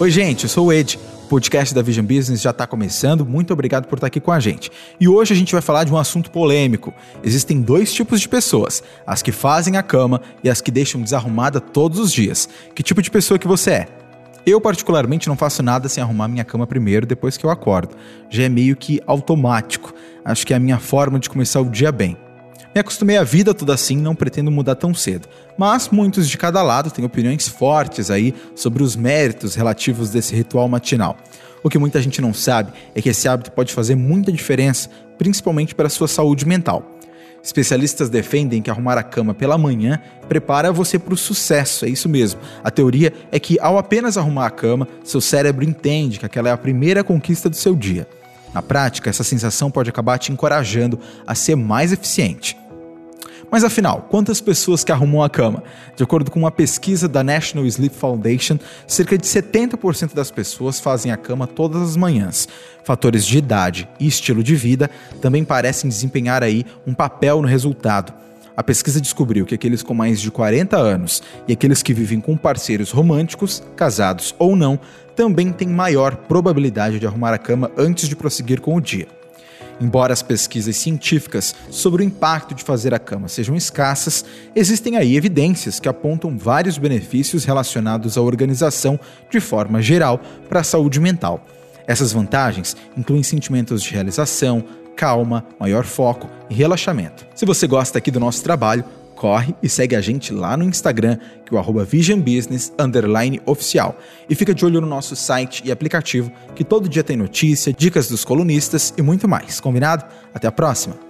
Oi, gente, eu sou o Ed. O podcast da Vision Business já está começando. Muito obrigado por estar aqui com a gente. E hoje a gente vai falar de um assunto polêmico. Existem dois tipos de pessoas: as que fazem a cama e as que deixam desarrumada todos os dias. Que tipo de pessoa que você é? Eu, particularmente, não faço nada sem arrumar minha cama primeiro depois que eu acordo. Já é meio que automático. Acho que é a minha forma de começar o dia bem. Me acostumei à vida toda assim, não pretendo mudar tão cedo. Mas muitos de cada lado têm opiniões fortes aí sobre os méritos relativos desse ritual matinal. O que muita gente não sabe é que esse hábito pode fazer muita diferença, principalmente para a sua saúde mental. Especialistas defendem que arrumar a cama pela manhã prepara você para o sucesso, é isso mesmo. A teoria é que ao apenas arrumar a cama, seu cérebro entende que aquela é a primeira conquista do seu dia. Na prática, essa sensação pode acabar te encorajando a ser mais eficiente. Mas afinal, quantas pessoas que arrumam a cama? De acordo com uma pesquisa da National Sleep Foundation, cerca de 70% das pessoas fazem a cama todas as manhãs. Fatores de idade e estilo de vida também parecem desempenhar aí um papel no resultado. A pesquisa descobriu que aqueles com mais de 40 anos e aqueles que vivem com parceiros românticos, casados ou não, também têm maior probabilidade de arrumar a cama antes de prosseguir com o dia. Embora as pesquisas científicas sobre o impacto de fazer a cama sejam escassas, existem aí evidências que apontam vários benefícios relacionados à organização de forma geral para a saúde mental. Essas vantagens incluem sentimentos de realização, calma, maior foco e relaxamento. Se você gosta aqui do nosso trabalho, corre e segue a gente lá no Instagram, que é o arroba Vision Business oficial. E fica de olho no nosso site e aplicativo, que todo dia tem notícia, dicas dos colunistas e muito mais. Combinado? Até a próxima!